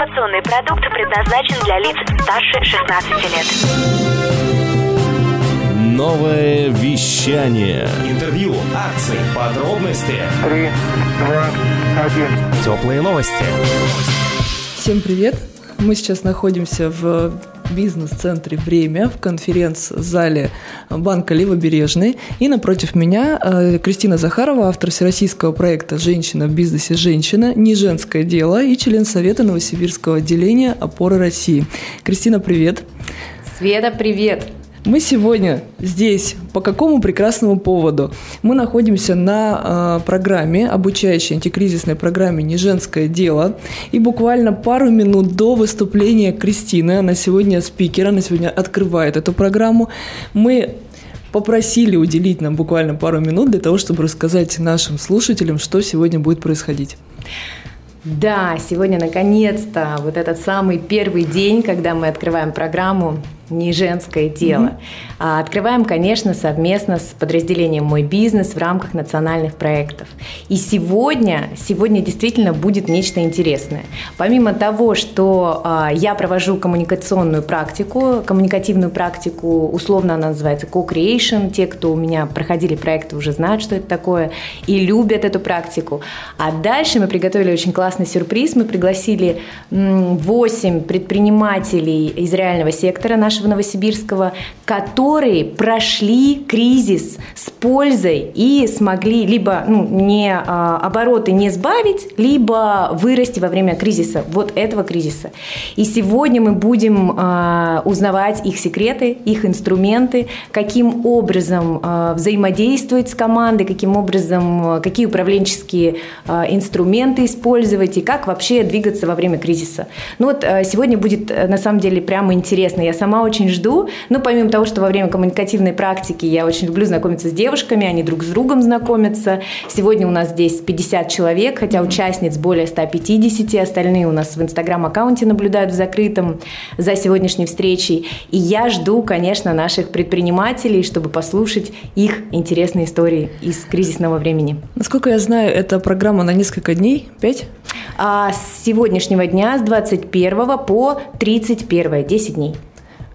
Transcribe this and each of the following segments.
Информационный продукт предназначен для лиц старше 16 лет. Новое вещание. Интервью, акции, подробности. Три, два, один. Теплые новости. Всем привет! Мы сейчас находимся в бизнес-центре «Время» в конференц-зале банка «Левобережный». И напротив меня э, Кристина Захарова, автор всероссийского проекта «Женщина в бизнесе. Женщина. Не женское дело» и член Совета Новосибирского отделения «Опоры России». Кристина, привет! Света, привет! Мы сегодня здесь по какому прекрасному поводу? Мы находимся на э, программе, обучающей антикризисной программе «Не женское дело». И буквально пару минут до выступления Кристины, она сегодня спикер, она сегодня открывает эту программу, мы попросили уделить нам буквально пару минут для того, чтобы рассказать нашим слушателям, что сегодня будет происходить. Да, сегодня наконец-то вот этот самый первый день, когда мы открываем программу не женское дело. Mm-hmm. А открываем, конечно, совместно с подразделением «Мой бизнес» в рамках национальных проектов. И сегодня, сегодня действительно будет нечто интересное. Помимо того, что а, я провожу коммуникационную практику, коммуникативную практику, условно она называется co-creation, те, кто у меня проходили проекты, уже знают, что это такое, и любят эту практику. А дальше мы приготовили очень классный сюрприз, мы пригласили 8 предпринимателей из реального сектора нашего нашего Новосибирского, которые прошли кризис с пользой и смогли либо ну, не а, обороты не сбавить, либо вырасти во время кризиса, вот этого кризиса. И сегодня мы будем а, узнавать их секреты, их инструменты, каким образом а, взаимодействовать с командой, каким образом, а, какие управленческие а, инструменты использовать и как вообще двигаться во время кризиса. Ну вот а, сегодня будет на самом деле прямо интересно. Я сама очень жду. Ну, помимо того, что во время коммуникативной практики я очень люблю знакомиться с девушками, они друг с другом знакомятся. Сегодня у нас здесь 50 человек, хотя участниц более 150, остальные у нас в инстаграм-аккаунте наблюдают в закрытом за сегодняшней встречей. И я жду, конечно, наших предпринимателей, чтобы послушать их интересные истории из кризисного времени. Насколько я знаю, это программа на несколько дней, пять? А с сегодняшнего дня, с 21 по 31, 10 дней.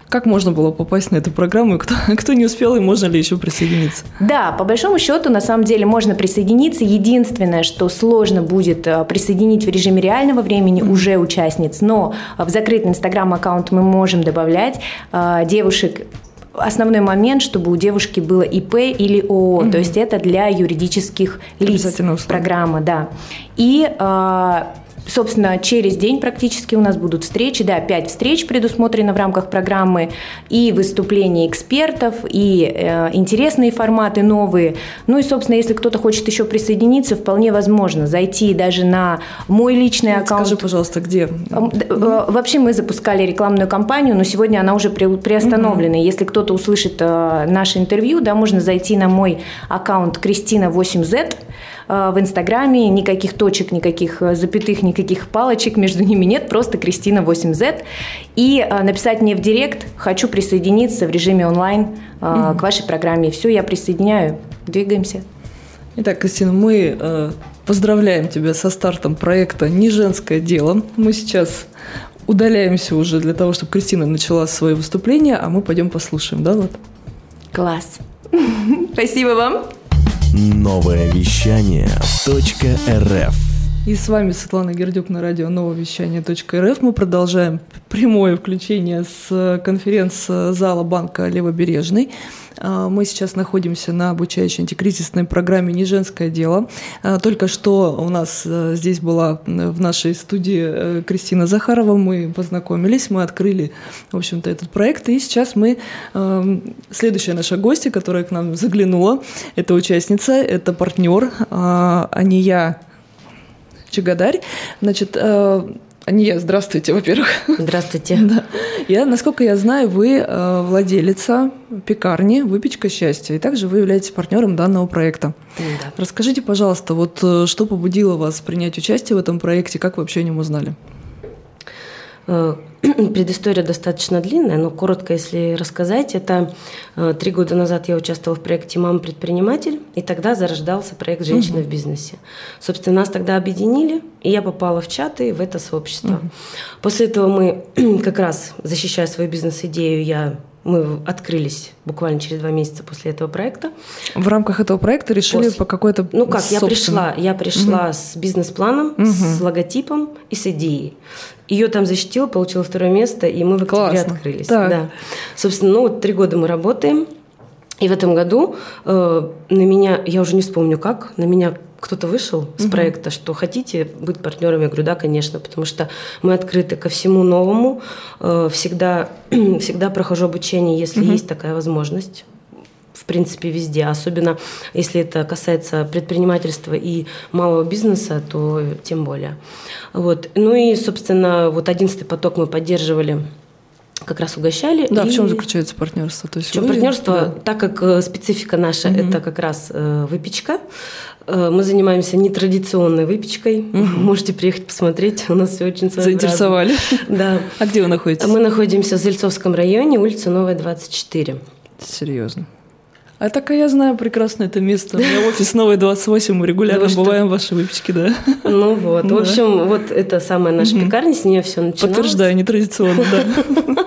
Как можно было попасть на эту программу? Кто, кто не успел, и можно ли еще присоединиться? Да, по большому счету, на самом деле, можно присоединиться. Единственное, что сложно будет э, присоединить в режиме реального времени уже участниц, но в закрытый инстаграм-аккаунт мы можем добавлять э, девушек основной момент, чтобы у девушки было ИП или ООО, mm-hmm. то есть это для юридических лиц программа, да. И э, Собственно, через день практически у нас будут встречи, да, пять встреч предусмотрено в рамках программы, и выступления экспертов, и э, интересные форматы новые. Ну и, собственно, если кто-то хочет еще присоединиться, вполне возможно зайти даже на мой личный аккаунт. Скажи, пожалуйста, где? Э, вообще мы запускали рекламную кампанию, но сегодня она уже приостановлена. Mm-hmm. Если кто-то услышит э, наше интервью, да, можно зайти на мой аккаунт Кристина 8Z, Э, в Инстаграме, никаких точек, никаких э, запятых, никаких палочек между ними нет, просто Кристина 8Z. И э, написать мне в директ «хочу присоединиться в режиме онлайн mm-hmm. к вашей программе». Все, я присоединяю. Двигаемся. Итак, Кристина, мы поздравляем тебя со стартом проекта «Не женское дело». Мы сейчас удаляемся уже для того, чтобы Кристина начала свое выступление, а мы пойдем послушаем, да, Влад? Класс. Спасибо вам. Новое вещание .рф и с вами Светлана Гердюк на радио новое вещание .рф. Мы продолжаем прямое включение с конференц-зала банка Левобережный. А, мы сейчас находимся на обучающей антикризисной программе «Не женское дело». А, только что у нас э, здесь была в нашей студии э, Кристина Захарова. Мы познакомились, мы открыли, в общем-то, этот проект. И сейчас мы... Э, следующая наша гостья, которая к нам заглянула, это участница, это партнер а, Ания Чагадарь. Значит, Ания, здравствуйте, во-первых. Здравствуйте. Да. Я, насколько я знаю, вы э, владелица пекарни «Выпечка счастья», и также вы являетесь партнером данного проекта. Да. Расскажите, пожалуйста, вот э, что побудило вас принять участие в этом проекте, как вы вообще о нем узнали? Э, Предыстория достаточно длинная, но коротко, если рассказать, это э, три года назад я участвовала в проекте «Мама-предприниматель», и тогда зарождался проект «Женщины в бизнесе». Собственно, нас тогда объединили, и я попала в чаты в это сообщество. После этого мы как раз, защищая свою бизнес-идею, я мы открылись буквально через два месяца после этого проекта. В рамках этого проекта решили После. по какой-то Ну как, я собственной- пришла, я пришла с бизнес-планом, с логотипом и с идеей. Ее там защитила, получила второе место, и мы в октябре Классно. открылись. Так. Да. Собственно, ну вот три года мы работаем, и в этом году э, на меня, я уже не вспомню как, на меня кто-то вышел с проекта, что хотите быть партнерами, я говорю, да, конечно, потому что мы открыты ко всему новому, э, всегда, всегда прохожу обучение, если есть такая возможность в принципе, везде. Особенно, если это касается предпринимательства и малого бизнеса, то тем более. Вот. Ну и, собственно, вот одиннадцатый поток мы поддерживали, как раз угощали. Да, в И чем заключается партнерство? То есть в чем вы- партнерство? да. Так как э, специфика наша это как раз э, выпечка, мы занимаемся нетрадиционной выпечкой. Можете приехать посмотреть, у нас все очень своеобразно. Заинтересовали. Да. А где вы находитесь? Мы находимся в Зельцовском районе, улица Новая, 24. Серьезно. А так я знаю прекрасно это место. У меня офис Новый 28, мы регулярно Да бываем в вашей выпечке, да. Ну вот, в Да. общем, вот это самая наша пекарня, с нее все начиналось. Подтверждаю, нетрадиционно, да.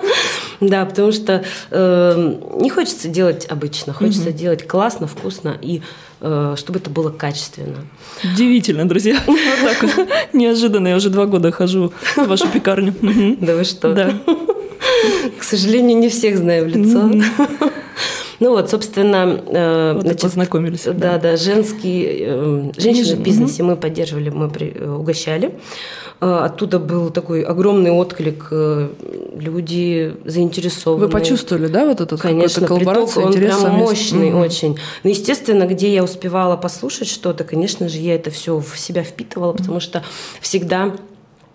Да, потому что э, не хочется делать обычно, хочется делать классно, вкусно и э, чтобы это было качественно. Удивительно, друзья. Вот так вот. Неожиданно. Я уже два года хожу в вашу пекарню. Да вы что? Да. К сожалению, не всех знаю в лицо. Ну вот, собственно, э, Вот значит, познакомились. Да, да, женский, э, женщины в бизнесе мы поддерживали, мы при- э, угощали. Э, Оттуда был такой огромный отклик, э, люди заинтересованы. Вы почувствовали, да, вот эту Конечно, приток, он прям мощный Мгм. очень. Ну, естественно, где я успевала послушать что-то, конечно же, я это все в себя впитывала, потому что всегда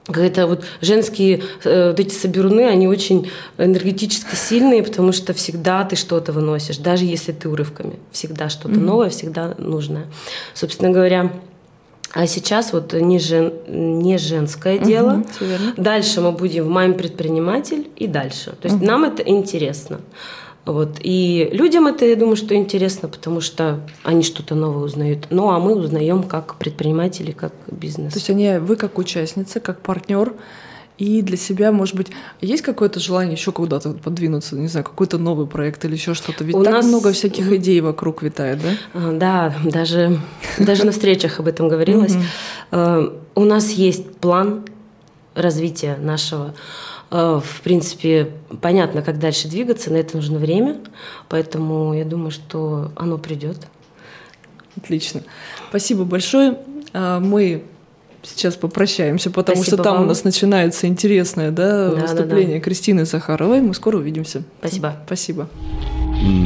это вот женские э, вот эти соберуны, они очень энергетически сильные, потому что всегда ты что-то выносишь, даже если ты урывками. Всегда что-то новое, всегда нужное. Собственно говоря, а сейчас вот не, жен, не женское дело. верно. Дальше мы будем в «Маме предприниматель» и дальше. То есть нам это интересно. Вот. И людям это, я думаю, что интересно, потому что они что-то новое узнают. Ну, а мы узнаем как предприниматели, как бизнес. То есть они, вы как участница, как партнер, и для себя, может быть, есть какое-то желание еще куда-то подвинуться, не знаю, какой-то новый проект или еще что-то? Ведь У так нас- много всяких идей вокруг витает, да? А, Да, даже, даже на встречах об этом говорилось. Э, У нас есть план развития нашего. Э, В принципе, понятно, как дальше двигаться, на это нужно время, поэтому я думаю, что оно придет. Отлично. Спасибо большое. А, Мы сейчас попрощаемся, потому Спасибо что там у вам. нас начинается интересное да, Да, да, выступление Кристины Захаровой. Мы скоро увидимся. Спасибо. Спасибо.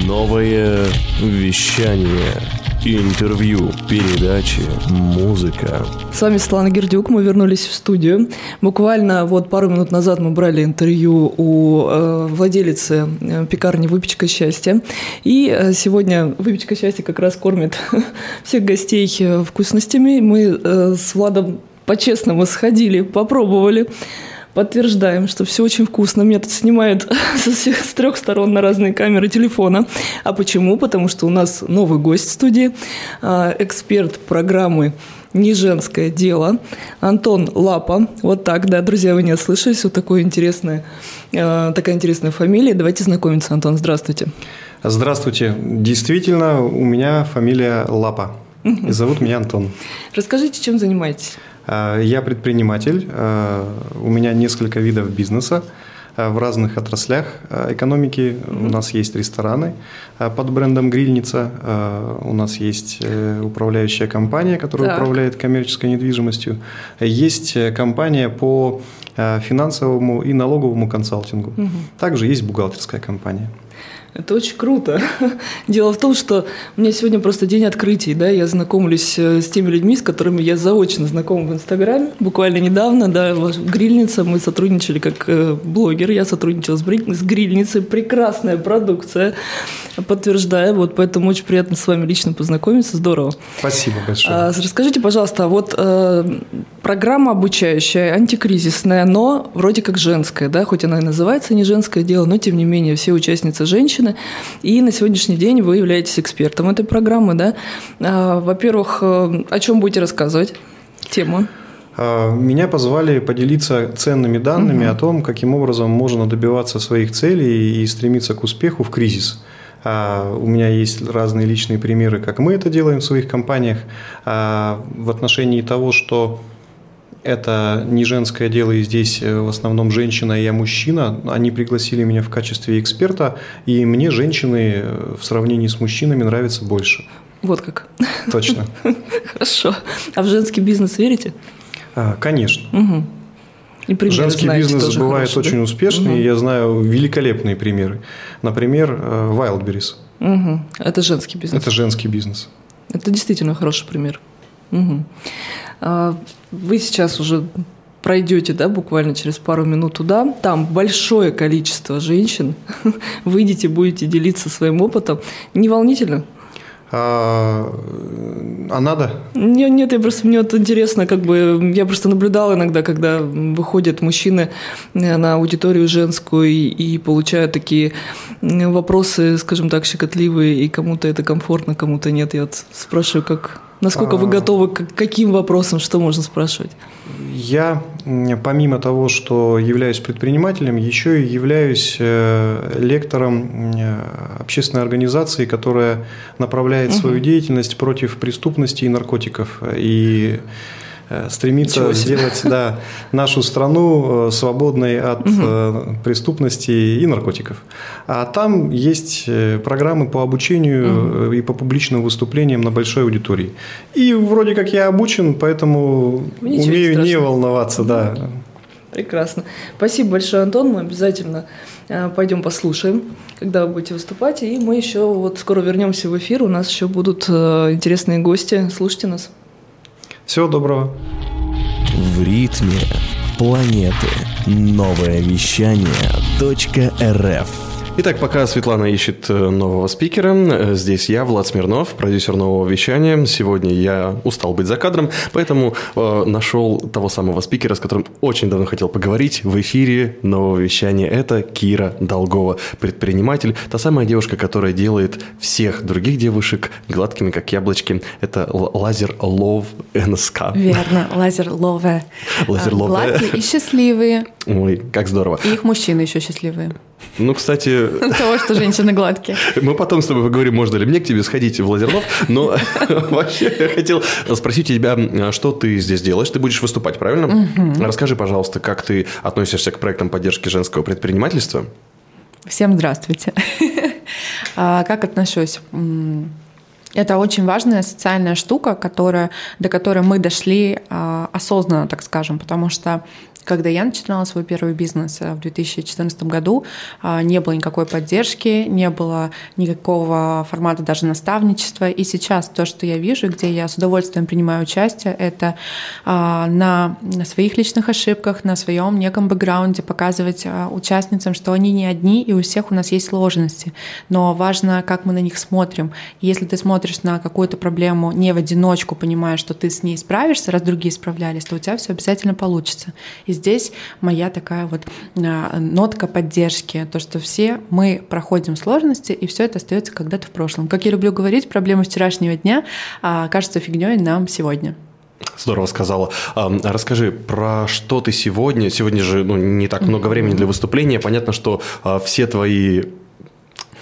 Новое вещание. Интервью, передачи, музыка. С вами Светлана Гердюк, мы вернулись в студию. Буквально вот пару минут назад мы брали интервью у э, владелицы э, пекарни «Выпечка счастья». И э, сегодня «Выпечка счастья» как раз кормит всех гостей э, вкусностями. Мы э, с Владом по-честному сходили, попробовали. Подтверждаем, что все очень вкусно. Меня тут снимают со всех с трех сторон на разные камеры телефона. А почему? Потому что у нас новый гость в студии, а, эксперт программы «Не женское дело» Антон Лапа. Вот так, да, друзья, вы не ослышались. Вот такое интересное, а, такая интересная фамилия. Давайте знакомиться, Антон. Здравствуйте. Здравствуйте. Действительно, у меня фамилия Лапа. И зовут меня Антон. Расскажите, чем занимаетесь? А, Я предприниматель. а, У меня несколько видов бизнеса а, в разных отраслях экономики. У нас есть рестораны под брендом «Грильница». У нас есть э, управляющая компания, которая Так. управляет коммерческой недвижимостью. Есть э, компания по финансовому и налоговому консалтингу. Также есть бухгалтерская компания. Это очень круто. Дело в том, что у меня сегодня просто день открытий, да, я знакомлюсь э, с теми людьми, с которыми я заочно знакома в Инстаграме. Буквально недавно, да, грильница, мы сотрудничали как э, блогер, я сотрудничала с, с грильницей, прекрасная продукция, подтверждаю, вот поэтому очень приятно с вами лично познакомиться, здорово. Спасибо большое. А, расскажите, пожалуйста, вот э, программа обучающая, антикризисная, но вроде как женская, да, хоть она и называется не женское дело, но тем не менее все участницы женщины, и на сегодняшний день вы являетесь экспертом этой программы, да. А, во-первых, э, о чем будете рассказывать? Тема. А, Меня позвали поделиться ценными данными о том, каким образом можно добиваться своих целей и стремиться к успеху в кризис. А, У меня есть разные личные примеры, как мы это делаем в своих компаниях. В отношении того, что это не женское дело, и здесь э, в основном женщина, и я мужчина. Они пригласили меня в качестве эксперта, и мне женщины э, в сравнении с мужчинами нравятся больше. Вот как. Точно. Хорошо. А в женский бизнес верите? А, Конечно. Угу. И Женский знаете бизнес бывает хорошие, очень да? успешный, и я знаю великолепные примеры. Например, э, Wildberries. Мгм. Это женский бизнес. Это женский бизнес. Это действительно хороший пример. А, Вы сейчас уже пройдете, да, буквально через пару минут туда. Там большое количество женщин. Выйдете, будете делиться своим опытом. Не волнительно? А, а надо? Нет, нет, я просто мне вот интересно, как бы я просто наблюдала иногда, когда выходят мужчины э, на аудиторию женскую и, и получают такие вопросы, скажем так, щекотливые, и кому-то это комфортно, кому-то нет. Я вот спрашиваю, как насколько вы А. готовы к каким вопросам, что можно спрашивать? Я, помимо того, что являюсь предпринимателем, еще и являюсь э, лектором э, общественной организации, которая направляет свою деятельность против преступности и наркотиков. И стремится Ничего себе. сделать да, нашу страну э, свободной от э, преступности и наркотиков. А там есть э, программы по обучению э, и по публичным выступлениям на большой аудитории. И вроде как я обучен, поэтому Ничего не умею не страшного. волноваться, да. Прекрасно. Спасибо большое, Антон. Мы обязательно э, пойдем послушаем, когда вы будете выступать. И мы еще вот скоро вернемся в эфир. У нас еще будут э, интересные гости. Слушайте нас. Всего доброго. В ритме планеты. Новое вещание .рф Итак, пока Светлана ищет э, нового спикера, э, здесь я, Влад Смирнов, продюсер нового вещания. Сегодня я устал быть за кадром, поэтому э, нашел того самого спикера, с которым очень давно хотел поговорить в эфире нового вещания. Это Кира Долгова, предприниматель, та самая девушка, которая делает всех других девушек гладкими, как яблочки. Это лазер Love НСК. Верно, лазер лове. Лазер А, Love. Гладкие и счастливые. Ой, как здорово. И их мужчины еще счастливые. Ну, кстати, того, что женщины гладкие. мы потом с тобой поговорим, можно ли мне к тебе сходить в Лазерлов, но вообще я хотел спросить у тебя, что ты здесь делаешь? Ты будешь выступать, правильно? Расскажи, пожалуйста, как ты относишься к проектам поддержки женского предпринимательства? Всем здравствуйте. А, Как отношусь? Это очень важная социальная штука, которая, до которой мы дошли а, осознанно, так скажем, потому что когда я начинала свой первый бизнес э, в 2014 году, а, не было никакой поддержки, не было никакого формата даже наставничества. И сейчас то, что я вижу, где я с удовольствием принимаю участие, это а, на, своих личных ошибках, на своем неком бэкграунде показывать а, участницам, что они не одни, и у всех у нас есть сложности. Но важно, как мы на них смотрим. Если ты смотришь на какую-то проблему не в одиночку, понимая, что ты с ней справишься, раз другие справлялись, то у тебя все обязательно получится. И здесь моя такая вот а, нотка поддержки, то, что все мы проходим сложности, и все это остается когда-то в прошлом. Как я люблю говорить, проблемы вчерашнего дня а, кажутся фигней нам сегодня. Здорово сказала. А, Расскажи, про что ты сегодня? Сегодня же ну, не так много времени для выступления. Понятно, что все твои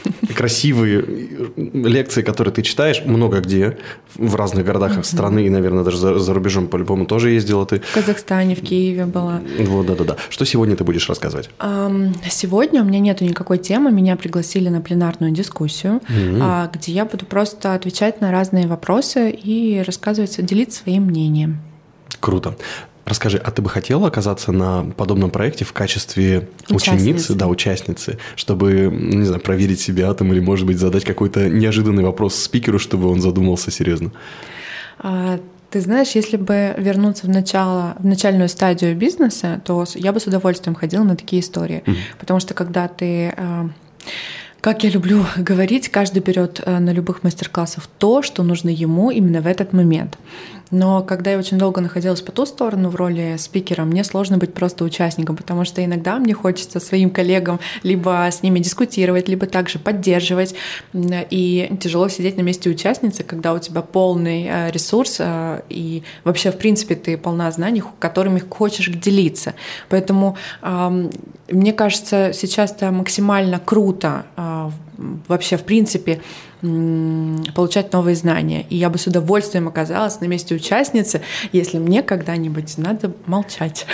красивые лекции, которые ты читаешь, много где, в разных городах страны и, наверное, даже за, за рубежом по-любому тоже ездила ты. В Казахстане, в Киеве была. Вот, да-да-да. Что сегодня ты будешь рассказывать? Сегодня у меня нету никакой темы, меня пригласили на пленарную дискуссию, а, где я буду просто отвечать на разные вопросы и рассказывать, делиться своим мнением. Круто. Расскажи, а ты бы хотела оказаться на подобном проекте в качестве Участницы. ученицы, да, участницы, чтобы, не знаю, проверить себя там или, может быть, задать какой-то неожиданный вопрос спикеру, чтобы он задумался серьезно? А, Ты знаешь, если бы вернуться в начало, в начальную стадию бизнеса, то я бы с удовольствием ходила на такие истории. Потому что когда ты э, как я люблю говорить, каждый берет э, на любых мастер-классах то, что нужно ему именно в этот момент. Но когда я очень долго находилась по ту сторону в роли спикера, мне сложно быть просто участником, потому что иногда мне хочется своим коллегам либо с ними дискутировать, либо также поддерживать. И тяжело сидеть на месте участницы, когда у тебя полный э, ресурс, э, и вообще, в принципе, ты полна знаний, которыми хочешь делиться. Поэтому мне кажется, сейчас это максимально круто а, вообще, в принципе, получать новые знания. И я бы с удовольствием оказалась на месте участницы, если мне когда-нибудь надо молчать.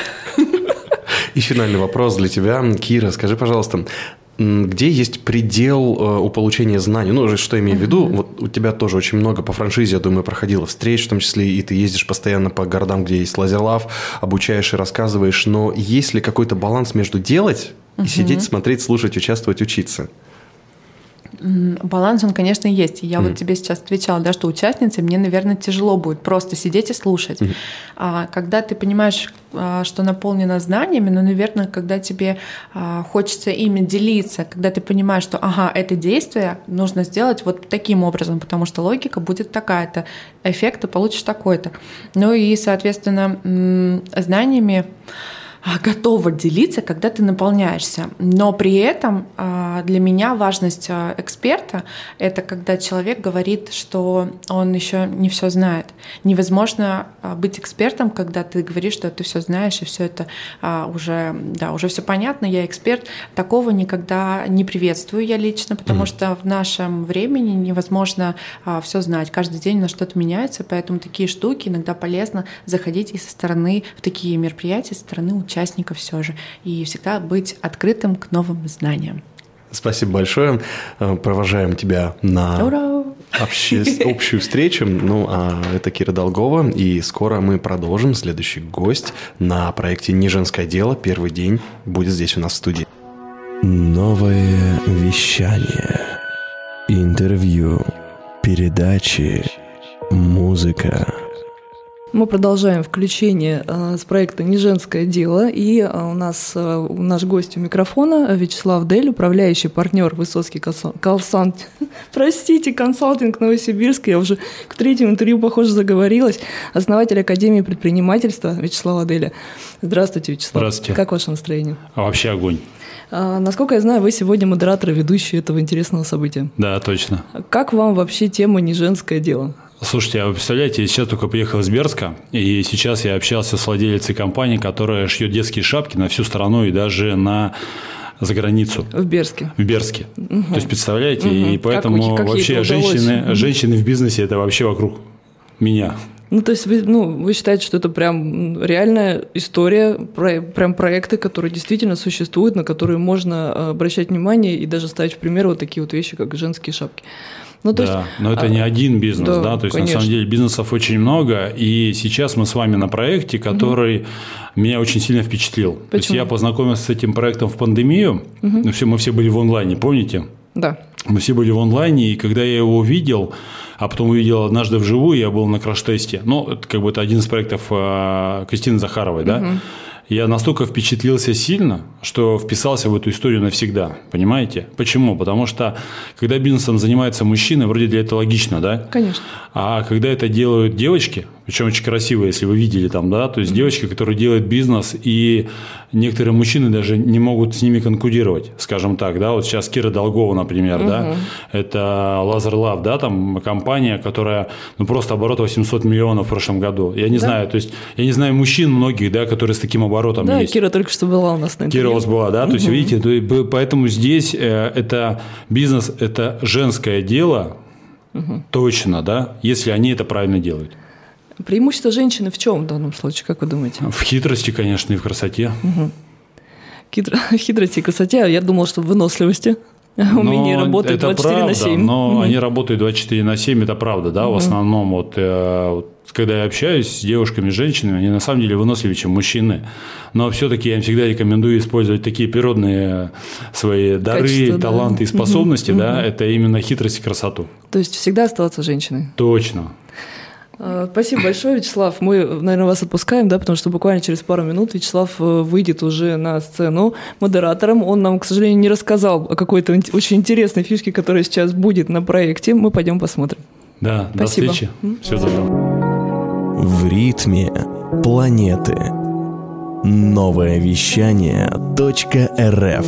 И финальный вопрос для тебя. Кира, скажи, пожалуйста, где есть предел э, у получения знаний? Ну, что имею в виду? Вот у тебя тоже очень много по франшизе, я думаю, проходило встреч, в том числе, и ты ездишь постоянно по городам, где есть лазерлав, обучаешь и рассказываешь. Но есть ли какой-то баланс между делать и сидеть, смотреть, слушать, участвовать, учиться? Баланс, он, конечно, есть. Я вот тебе сейчас отвечала, да, что участнице мне, наверное, тяжело будет просто сидеть и слушать. А когда ты понимаешь, а, что наполнено знаниями, ну, наверное, когда тебе а, хочется ими делиться, когда ты понимаешь, что, ага, это действие нужно сделать вот таким образом, потому что логика будет такая-то, эффект ты получишь такой-то. Ну и, соответственно, знаниями готова делиться, когда ты наполняешься. Но при этом а, для меня важность а, эксперта — это когда человек говорит, что он еще не все знает. Невозможно а, быть экспертом, когда ты говоришь, что ты все знаешь и все это а, уже, да, уже все понятно, я эксперт. Такого никогда не приветствую я лично, потому что в нашем времени невозможно все знать. Каждый день на что-то меняется, поэтому такие штуки иногда полезно заходить и со стороны в такие мероприятия, со стороны участников все же. И всегда быть открытым к новым знаниям. Спасибо большое. Э, Провожаем тебя на Ура! обще- общую встречу. Ну, а это Кира Долгова. И скоро мы продолжим. Следующий гость на проекте «Не женское дело». Первый день будет здесь у нас в студии. Новое вещание. Интервью. Передачи. Музыка. Мы продолжаем включение э, с проекта «Не женское дело». И э, у нас э, наш гость у микрофона Вячеслав Дель, управляющий партнер Высоцкий консал- консалт... Простите, консалтинг Новосибирск. Я уже к третьему интервью, похоже, заговорилась. Основатель Академии предпринимательства Вячеслава Деля. Здравствуйте, Вячеслав. Здравствуйте. Как ваше настроение? А вообще огонь. Насколько я знаю, вы сегодня модератор и ведущий этого интересного события. Да, точно. Как вам вообще тема «Не женское дело»? Слушайте, а вы представляете, я сейчас только приехал из Берска, и сейчас я общался с владелицей компании, которая шьет детские шапки на всю страну и даже на за границу. В Берске. В Берске. То есть, представляете, Мгм. и Как поэтому как ей вообще женщины, женщины в бизнесе это вообще вокруг меня. Ну, то есть вы, ну, вы считаете, что это прям реальная история, про- прям проекты, которые действительно существуют, на которые можно э, обращать внимание и даже ставить в пример вот такие вот вещи, как женские шапки. Ну, то да, есть, но это а, не один бизнес, да, да, то есть конечно. на самом деле бизнесов очень много, и сейчас мы с вами на проекте, который меня очень сильно впечатлил. То есть Почему? я познакомился с этим проектом в пандемию, ну, все, мы все были в онлайне, помните? Да. Мы все были в онлайне, и когда я его увидел, а потом увидел однажды вживую, я был на краш-тесте. Ну, это как бы это один из проектов э, Кристины Захаровой, да? Я настолько впечатлился сильно, что вписался в эту историю навсегда. Понимаете? Почему? Потому что когда бизнесом занимается мужчина, вроде для этого логично, да? Конечно. А когда это делают девочки, причем очень красивые, если вы видели там, да, то есть девочки, которые делают бизнес, и некоторые мужчины даже не могут с ними конкурировать, скажем так, да, вот сейчас Кира Долгова, например, да, это Laser Love, да, там компания, которая, ну, просто оборот 800 миллионов в прошлом году. Я не Да. знаю, то есть, я не знаю мужчин многих, да, которые с таким оборотом да, есть. Кира только что была у нас на Кира интервью. у вас была, да? То есть, видите, то есть, поэтому здесь э, это бизнес, это женское дело, точно, да, если они это правильно делают. Преимущество женщины в чем в данном случае, как вы думаете? В хитрости, конечно, и в красоте. Хитро- хитрости и красоте, а я думала, что в выносливости. Умение работать 24 правда, на 7. Но Мгм. они работают 24 на 7, это правда, да, в Мгм. основном. Вот, э, вот когда я общаюсь с девушками, женщинами, они на самом деле выносливее, чем мужчины. Но все-таки я им всегда рекомендую использовать такие природные свои дары, Качества, да. таланты и способности, Мгм. да, Мгм. это именно хитрость и красоту. То есть всегда оставаться женщиной. Точно. А, Спасибо большое, Вячеслав. Мы, наверное, вас отпускаем, да, потому что буквально через пару минут Вячеслав э, выйдет уже на сцену модератором. Он нам, к сожалению, не рассказал о какой-то очень интересной фишке, которая сейчас будет на проекте. Мы пойдем посмотрим. Да, Спасибо. до встречи. Всего доброго. В ритме планеты. Новое вещание .рф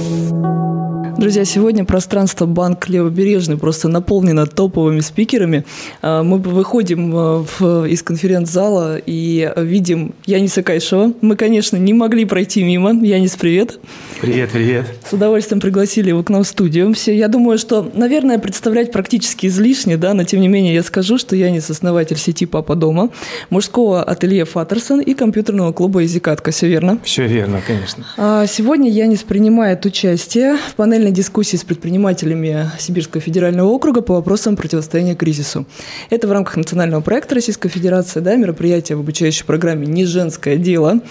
Друзья, сегодня пространство Банк Левобережный просто наполнено топовыми спикерами. А, Мы выходим а, в- из конференц-зала и видим Яниса Кайшева. Мы, конечно, не могли пройти мимо. Янис, привет. Привет, привет. С удовольствием пригласили его к нам в студию. Все, я думаю, что, наверное, представлять практически излишне, да, но тем не менее я скажу, что Янис – основатель сети «Папа дома», мужского ателье «Фаттерсон» и компьютерного клуба «Изикатка». Все верно? Все верно, конечно. А Сегодня Янис принимает участие в панельной дискуссии с предпринимателями Сибирского федерального округа по вопросам противостояния кризису. Это в рамках национального проекта Российской Федерации, да, мероприятие в обучающей программе «Не женское дело».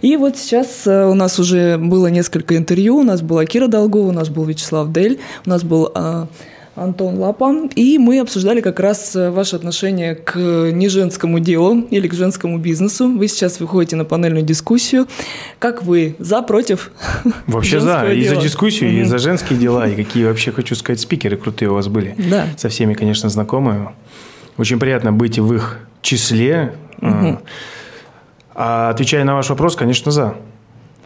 И вот сейчас э, у нас уже было несколько интервью. У нас была Кира Долгова, у нас был Вячеслав Дель, у нас был а, Антон Лапа, и мы обсуждали как раз э, ваше отношение к неженскому делу или к женскому бизнесу. Вы сейчас выходите на панельную дискуссию. Как вы? За, против? Вообще за, женского и за дела? дискуссию, и Мгм. за женские дела, и какие вообще, хочу сказать, спикеры крутые у вас были. Да. Со всеми, конечно, знакомы. Очень приятно быть в их числе. Мгм. А отвечая на ваш вопрос, конечно, за.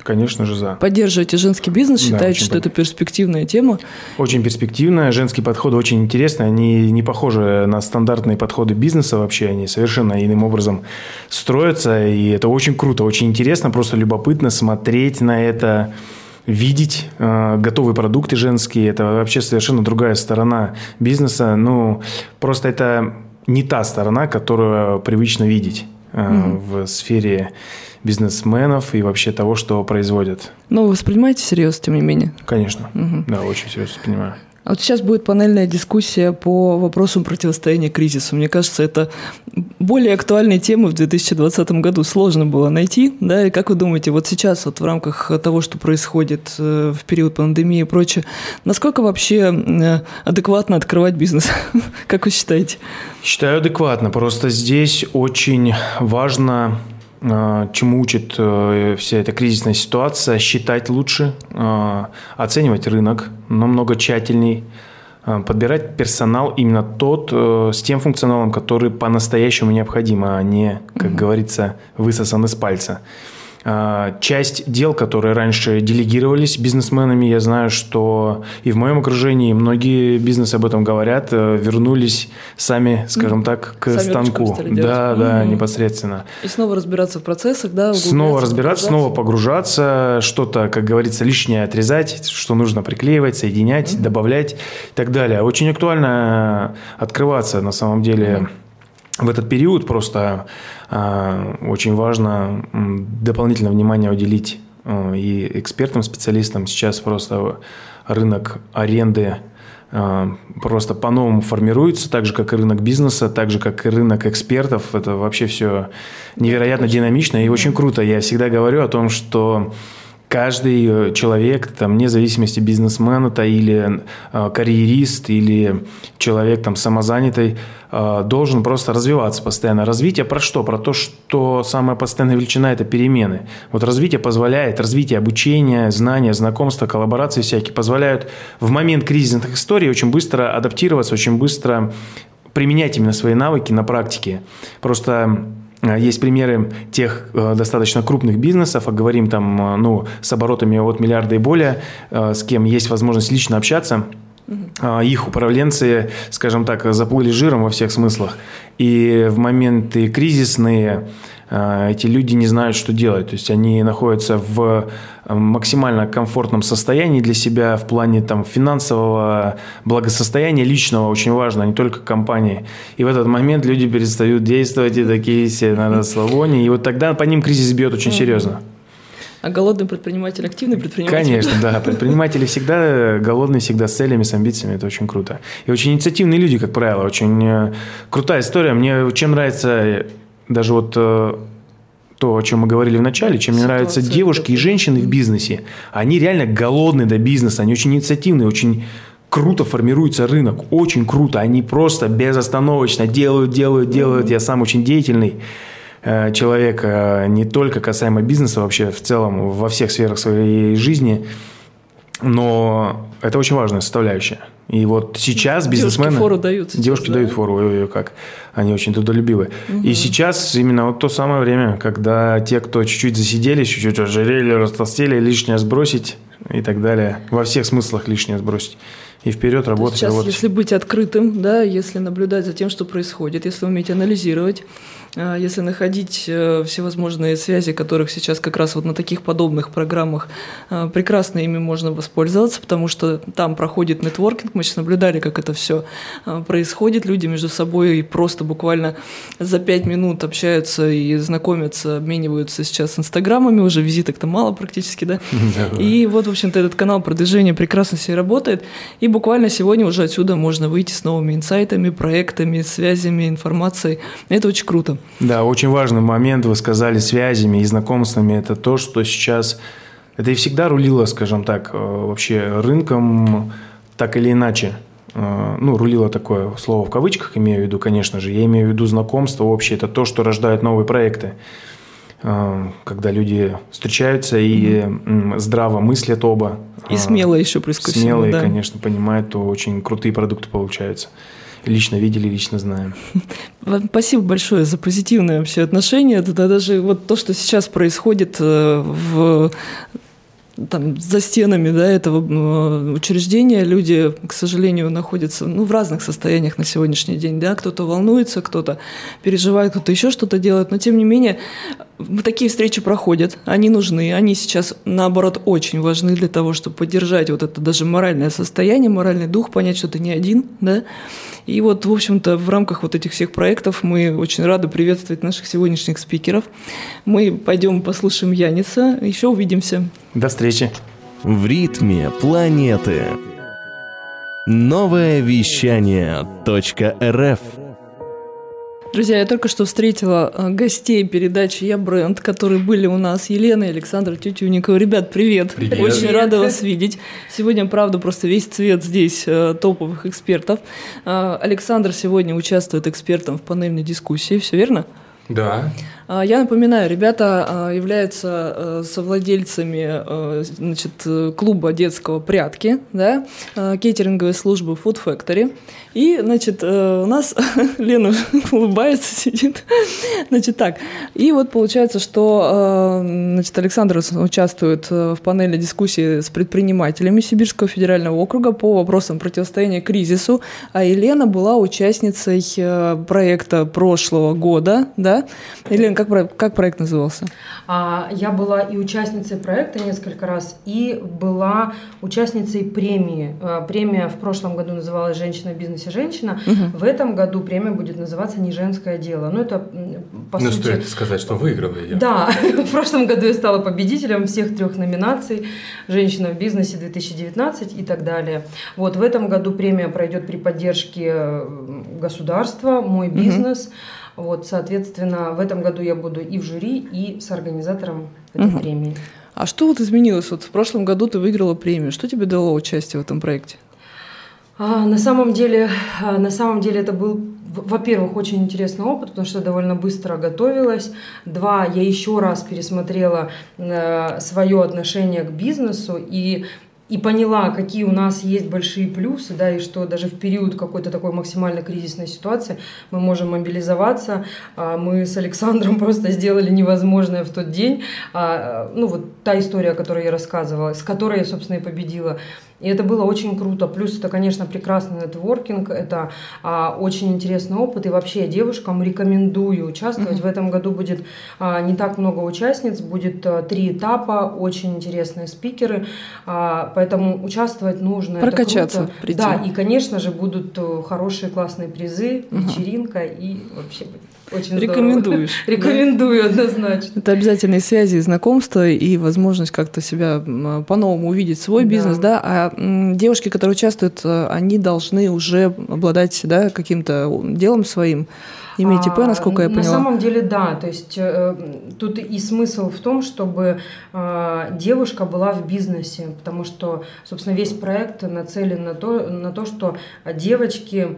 Конечно же, за. Поддерживаете женский бизнес, Да, считаете, очень что это перспективная тема. Очень перспективная, женские подходы очень интересные, они не похожи на стандартные подходы бизнеса вообще, они совершенно иным образом строятся, и это очень круто, очень интересно, просто любопытно смотреть на это, видеть э, готовые продукты женские, это вообще совершенно другая сторона бизнеса, ну, просто это не та сторона, которую привычно видеть э, в сфере бизнесменов и вообще того, что производят. Но вы воспринимаете всерьез, тем не менее? Конечно, Мгм. да, очень серьезно понимаю. А вот сейчас будет панельная дискуссия по вопросам противостояния кризису. Мне кажется, это более актуальные темы в 2020 году сложно было найти. Да? И как вы думаете, вот сейчас вот в рамках того, что происходит э, в период пандемии и прочее, насколько вообще э, адекватно открывать бизнес? Как вы считаете? Считаю адекватно. Просто здесь очень важно, чему учит э, вся эта кризисная ситуация, считать лучше, э, оценивать рынок намного тщательней, э, подбирать персонал именно тот э, с тем функционалом, который по-настоящему необходим, а не, как говорится, высосан из пальца. А, Часть дел, которые раньше делегировались бизнесменами, я знаю, что и в моем окружении многие бизнесы об этом говорят, э, вернулись сами, скажем так, к Сами станку. Да, да, Мгм. непосредственно. И снова разбираться в процессах, да? Снова разбираться, снова погружаться, что-то, как говорится, лишнее отрезать, что нужно приклеивать, соединять, добавлять и так далее. Очень актуально открываться на самом деле. В этот период просто а, очень важно м, дополнительное внимание уделить а, и экспертам, специалистам. Сейчас просто рынок аренды а, просто по-новому формируется, так же, как и рынок бизнеса, так же, как и рынок экспертов. Это вообще все невероятно динамично и очень круто. Я всегда говорю о том, что каждый человек, там, вне зависимости бизнесмен это или э, карьерист, или человек там самозанятый, э, должен просто развиваться постоянно. Развитие про что? Про то, что самая постоянная величина – это перемены. Вот развитие позволяет, развитие обучения, знания, знакомства, коллаборации всякие позволяют в момент кризисных историй очень быстро адаптироваться, очень быстро применять именно свои навыки на практике. Просто есть примеры тех э, достаточно крупных бизнесов, а говорим там, э, ну, с оборотами от миллиарда и более, э, с кем есть возможность лично общаться. Их управленцы, скажем так, заплыли жиром во всех смыслах. И в моменты кризисные э, эти люди не знают, что делать. То есть они находятся в э, максимально комфортном состоянии для себя в плане там, финансового благосостояния личного, очень важно, а не только компании. И в этот момент люди перестают действовать и такие все на расслабоне. И вот тогда по ним кризис бьет очень серьезно. А голодный предприниматель, активный предприниматель? Конечно, да. Предприниматели всегда голодные, всегда с целями, с амбициями. Это очень круто. И очень инициативные люди, как правило. Очень э, крутая история. Мне чем нравится э, даже вот э, то, о чем мы говорили в начале, чем мне нравятся девушки и женщины в бизнесе. Они реально голодные до бизнеса, они очень инициативные, очень круто формируется рынок, очень круто. Они просто безостановочно делают, делают, делают. Я сам очень деятельный э, человек, э, не только касаемо бизнеса, вообще в целом во всех сферах своей жизни. Но это очень важная составляющая. И вот сейчас бизнесмены... Девушки фору дают. Сейчас, девушки да? дают фору, ой, как. Они очень трудолюбивы. Угу. И сейчас именно вот то самое время, когда те, кто чуть-чуть засиделись, чуть-чуть ожирели, растолстели, лишнее сбросить и так далее. Во всех смыслах лишнее сбросить и вперед работать. Сейчас, работать. если быть открытым, да, если наблюдать за тем, что происходит, если уметь анализировать, если находить э, всевозможные связи, которых сейчас как раз вот на таких подобных программах а, прекрасно ими можно воспользоваться, потому что там проходит нетворкинг, мы сейчас наблюдали, как это все а, происходит, люди между собой просто буквально за пять минут общаются и знакомятся, обмениваются сейчас инстаграмами, уже визиток-то мало практически, да, и вот, в общем-то, этот канал продвижения прекрасно себе работает, и буквально сегодня уже отсюда можно выйти с новыми инсайтами, проектами, связями, информацией, это очень круто. Да, очень важный момент, вы сказали, связями и знакомствами. Это то, что сейчас... Это и всегда рулило, скажем так, э, вообще рынком так или иначе. Э, ну, рулило такое слово в кавычках, имею в виду, конечно же. Я имею в виду знакомство общее. Это то, что рождает новые проекты. Э, когда люди встречаются и mm-hmm. здраво мыслят оба. И смело еще плюс ко Смело, да. конечно, понимают, то очень крутые продукты получаются лично видели, лично знаем. Спасибо большое за позитивное вообще отношение. Это даже вот то, что сейчас происходит э, в там, за стенами да, этого э, учреждения люди, к сожалению, находятся ну, в разных состояниях на сегодняшний день. Да? Кто-то волнуется, кто-то переживает, кто-то еще что-то делает. Но, тем не менее, такие встречи проходят, они нужны. Они сейчас, наоборот, очень важны для того, чтобы поддержать вот это даже моральное состояние, моральный дух, понять, что ты не один. Да? И вот, в общем-то, в рамках вот этих всех проектов мы очень рады приветствовать наших сегодняшних спикеров. Мы пойдем послушаем Яниса, еще увидимся. До встречи. В ритме планеты. Новое вещание .рф Друзья, я только что встретила э, гостей передачи «Я бренд», которые были у нас. Елена и Александр Тютюникова. Ребят, привет. привет. Очень привет. рада вас видеть. Сегодня, правда, просто весь цвет здесь э, топовых экспертов. Э, Александр сегодня участвует экспертом в панельной дискуссии, все верно? Да. А, я напоминаю, ребята а, являются э, совладельцами э, значит, клуба детского «Прятки», да, кейтеринговой службы Food Factory. И, значит, э, у нас Лена улыбается, сидит. Значит, так. И вот получается, что значит, Александр участвует в панели дискуссии с предпринимателями Сибирского федерального округа по вопросам противостояния кризису, а Елена была участницей проекта прошлого года, да. Елена, как, как проект назывался? А, я была и участницей проекта несколько раз, и была участницей премии. А, премия в прошлом году называлась «Женщина в бизнесе женщина». Угу. В этом году премия будет называться «Не женское дело». Ну, это, по ну, сути... стоит сказать, что выиграла ее. Да, в прошлом году я стала победителем всех трех номинаций «Женщина в бизнесе 2019» и так далее. Вот, в этом году премия пройдет при поддержке государства «Мой бизнес». Угу. Вот, соответственно, в этом году я буду и в жюри, и с организатором этой угу. премии. А что вот изменилось? Вот в прошлом году ты выиграла премию. Что тебе дало участие в этом проекте? А, на самом деле, а, на самом деле это был, во-первых, очень интересный опыт, потому что довольно быстро готовилась. Два, я еще раз пересмотрела э, свое отношение к бизнесу и и поняла, какие у нас есть большие плюсы, да, и что даже в период какой-то такой максимально кризисной ситуации мы можем мобилизоваться. А, мы с Александром просто сделали невозможное в тот день. А, ну, вот та история, о которой я рассказывала, с которой я, собственно, и победила. И это было очень круто. Плюс это, конечно, прекрасный нетворкинг, это а, очень интересный опыт. И вообще я девушкам рекомендую участвовать. Mm-hmm. В этом году будет а, не так много участниц, будет а, три этапа, очень интересные спикеры. А, поэтому участвовать нужно. Прокачаться. Да, и, конечно же, будут э, хорошие классные призы, вечеринка mm-hmm. и вообще будет очень Рекомендуешь? Рекомендую однозначно. Это обязательные связи, знакомства и возможность как-то себя по-новому увидеть свой бизнес, да. А девушки, которые участвуют, э, они должны уже обладать да, каким-то делом своим. Иметь ИП, насколько я поняла? На самом деле, да. То есть э, тут и смысл в том, чтобы э, девушка была в бизнесе, потому что, собственно, весь проект нацелен на то, на то что девочки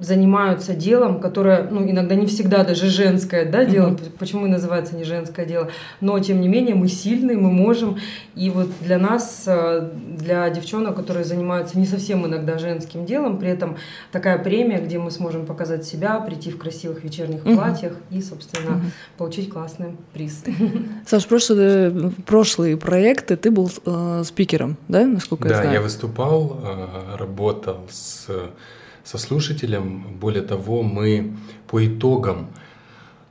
занимаются делом, которое, ну, иногда не всегда даже женское, да, дело, mm-hmm. почему и называется не женское дело, но, тем не менее, мы сильные, мы можем, и вот для нас, э, для девчонок, которые занимаются не совсем иногда женским делом, при этом такая премия, где мы сможем показать себя, прийти в красивых вечерних mm-hmm. платьях и, собственно, mm-hmm. получить классный приз. Саш, прошлые, прошлые проекты ты был э, спикером, да, насколько да, я знаю? Да, я выступал, э, работал с со слушателем. Более того, мы по итогам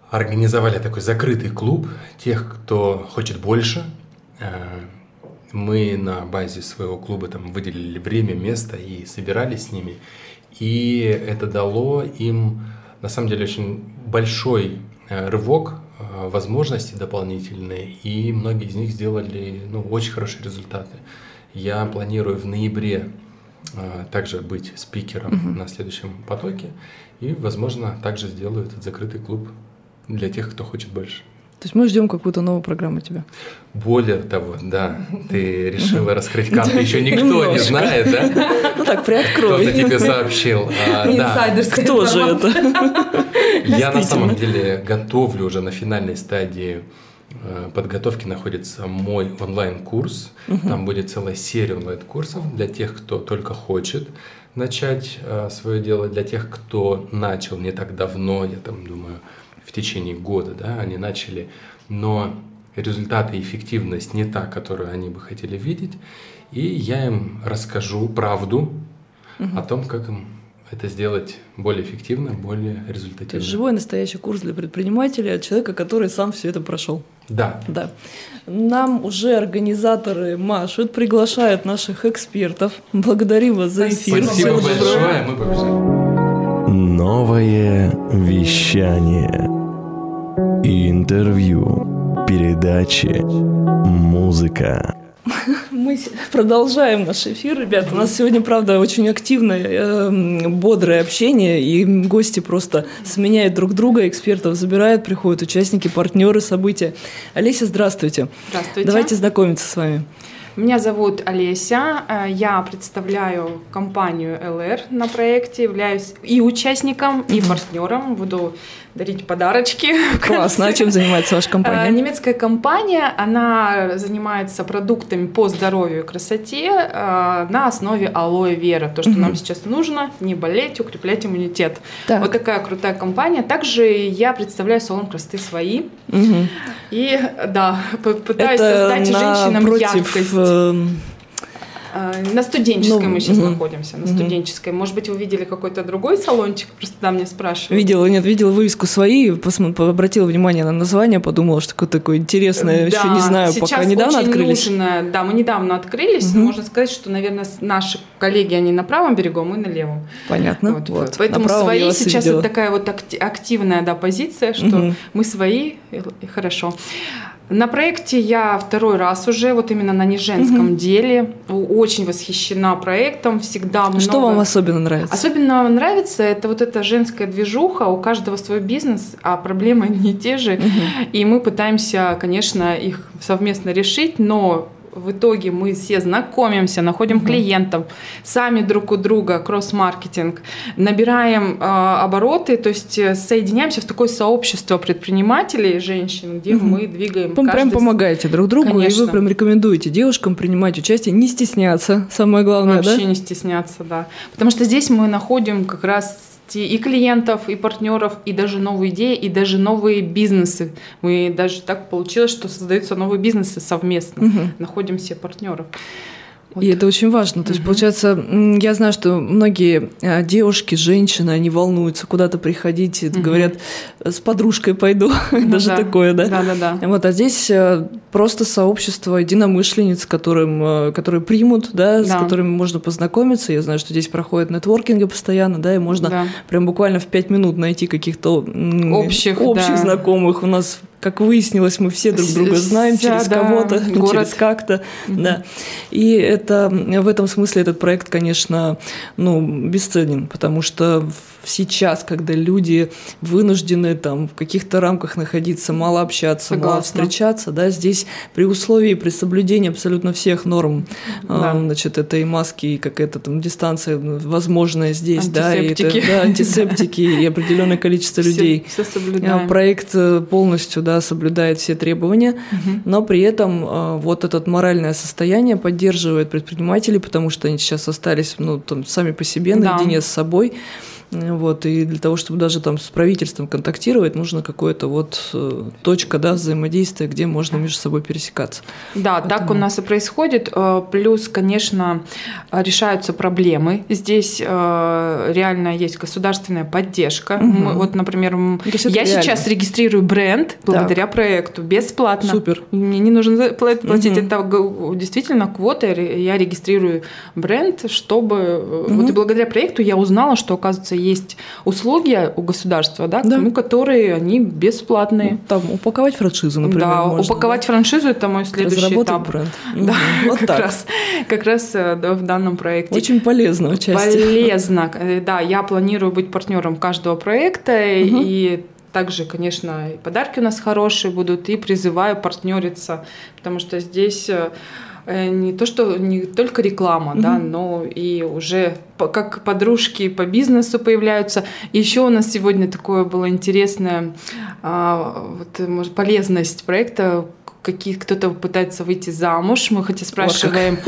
организовали такой закрытый клуб тех, кто хочет больше. Э, мы на базе своего клуба там выделили время, место и собирались с ними. И это дало им, на самом деле, очень большой э, рывок, э, возможности дополнительные, и многие из них сделали ну, очень хорошие результаты. Я планирую в ноябре также быть спикером угу. на следующем потоке. И, возможно, также сделаю этот закрытый клуб для тех, кто хочет больше. То есть мы ждем какую-то новую программу тебя. Более того, да, ты решила раскрыть карты, еще никто не знает, да? Ну так, приоткрой. Кто-то тебе сообщил. А, Инсайдерская Кто же это? Я на самом деле готовлю уже на финальной стадии Э, подготовки находится мой онлайн-курс. Угу. Там будет целая серия онлайн-курсов для тех, кто только хочет начать э, свое дело, для тех, кто начал не так давно, я там думаю, в течение года, да, они начали, но результаты и эффективность не та, которую они бы хотели видеть. И я им расскажу правду угу. о том, как им это сделать более эффективно, более результативно. То есть живой настоящий курс для предпринимателя человека, который сам все это прошел. Да. Да. Нам уже организаторы машут, приглашают наших экспертов. Благодарим вас за эфир. Спасибо Всего большое. Мы побежали. Новое вещание. Интервью. Передачи. Музыка. Мы продолжаем наш эфир, ребята. У нас сегодня, правда, очень активное, э, бодрое общение, и гости просто сменяют друг друга, экспертов забирают, приходят участники, партнеры события. Олеся, здравствуйте. Здравствуйте. Давайте знакомиться с вами. Меня зовут Олеся, э, я представляю компанию ЛР на проекте, являюсь и участником, и партнером, буду дарить подарочки. Классно. А чем занимается ваша компания? Э, немецкая компания, она занимается продуктами по здоровью и красоте э, на основе алоэ вера. То, что нам сейчас нужно, не болеть, укреплять иммунитет. Так. Вот такая крутая компания. Также я представляю салон красоты свои. И да, пытаюсь Это создать женщинам яркость. Эм, а, на студенческой ну, мы сейчас угу. находимся, на угу. студенческой. Может быть, вы видели какой-то другой салончик, просто там мне спрашивают. Видела, нет, видела вывеску свои, обратила внимание на название, подумала, что такое такое интересное, да, еще не знаю, пока недавно открылись. Нужно, да, мы недавно открылись, угу. можно сказать, что, наверное, наши коллеги, они на правом берегу, мы на левом. Понятно. Вот, вот. Поэтому свои сейчас это такая вот активная да, позиция, что угу. мы свои, и хорошо. На проекте я второй раз уже, вот именно на неженском угу. деле. Очень восхищена проектом, всегда много... Что вам особенно нравится? Особенно нравится это вот эта женская движуха, у каждого свой бизнес, а проблемы не те же. Угу. И мы пытаемся, конечно, их совместно решить, но в итоге мы все знакомимся, находим угу. клиентов, сами друг у друга, кросс-маркетинг, набираем э, обороты, то есть э, соединяемся в такое сообщество предпринимателей, женщин, где угу. мы двигаем. Вы прям помогаете друг другу, Конечно. и вы прям рекомендуете девушкам принимать участие, не стесняться, самое главное, Вообще да? не стесняться, да. Потому что здесь мы находим как раз и клиентов, и партнеров, и даже новые идеи, и даже новые бизнесы. Мы даже так получилось, что создаются новые бизнесы совместно, угу. находим все партнеров. Вот. И это очень важно. То есть, угу. получается, я знаю, что многие а, девушки, женщины, они волнуются куда-то приходить, угу. говорят, с подружкой пойду, ну, даже да. такое, да? Да, да, да. Вот, а здесь э, просто сообщество единомышленниц, которым, э, которые примут, да, да, с которыми можно познакомиться. Я знаю, что здесь проходят нетворкинги постоянно, да, и можно да. прям буквально в пять минут найти каких-то общих, общих да. знакомых. У нас как выяснилось, мы все друг друга знаем Вся, через да, кого-то, через как-то, mm-hmm. да. И это в этом смысле этот проект, конечно, ну бесценен, потому что сейчас, когда люди вынуждены там в каких-то рамках находиться, мало общаться, Согласна. мало встречаться, да, здесь при условии, при соблюдении абсолютно всех норм, да. э, значит, это и маски, и какая-то там дистанция возможная здесь, да, и это, да, антисептики и определенное количество людей. Все, все соблюдаем. Проект э, полностью, да, соблюдает все требования, угу. но при этом э, вот это моральное состояние поддерживает предпринимателей, потому что они сейчас остались, ну, там, сами по себе, да. наедине с собой. Вот, и для того, чтобы даже там с правительством контактировать, нужно какое-то вот э, точка да, взаимодействия, где можно между собой пересекаться. Да, Поэтому... так у нас и происходит. Э, плюс, конечно, решаются проблемы. Здесь э, реально есть государственная поддержка. Угу. Мы, вот, например, я реально. сейчас регистрирую бренд благодаря так. проекту бесплатно. Супер. Мне не нужно платить. Угу. Это действительно квота. Я регистрирую бренд, чтобы... Угу. Вот и благодаря проекту я узнала, что, оказывается, есть услуги у государства, да, да. Ну, которые они бесплатные. Ну, там упаковать франшизу, например. Да, можно, упаковать да? франшизу это мой следующий этап. бренд. Да, вот как так. раз, как раз э, да, в данном проекте. Очень полезно участие. Полезно, э, да. Я планирую быть партнером каждого проекта угу. и также, конечно, и подарки у нас хорошие будут, и призываю партнериться, потому что здесь Э, не то, что не только реклама, mm-hmm. да, но и уже как подружки по бизнесу появляются. Еще у нас сегодня такое было интересное, а, вот, может, полезность проекта какие кто-то пытается выйти замуж, мы хотя спрашиваем,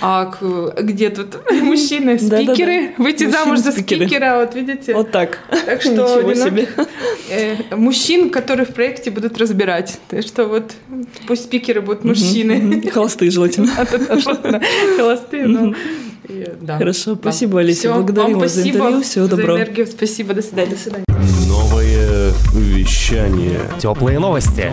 а где тут мужчины, спикеры, выйти замуж за спикера, вот видите? Вот так. Так что себе. Э, мужчин, которые в проекте будут разбирать. Так что вот пусть спикеры будут мужчины. Холостые желательно. Холостые, но... Да. Хорошо, спасибо, Алиса. Благодарю вас за интервью. Всего доброго. За энергию. Спасибо, до свидания. До свидания. Новое вещание. Теплые новости.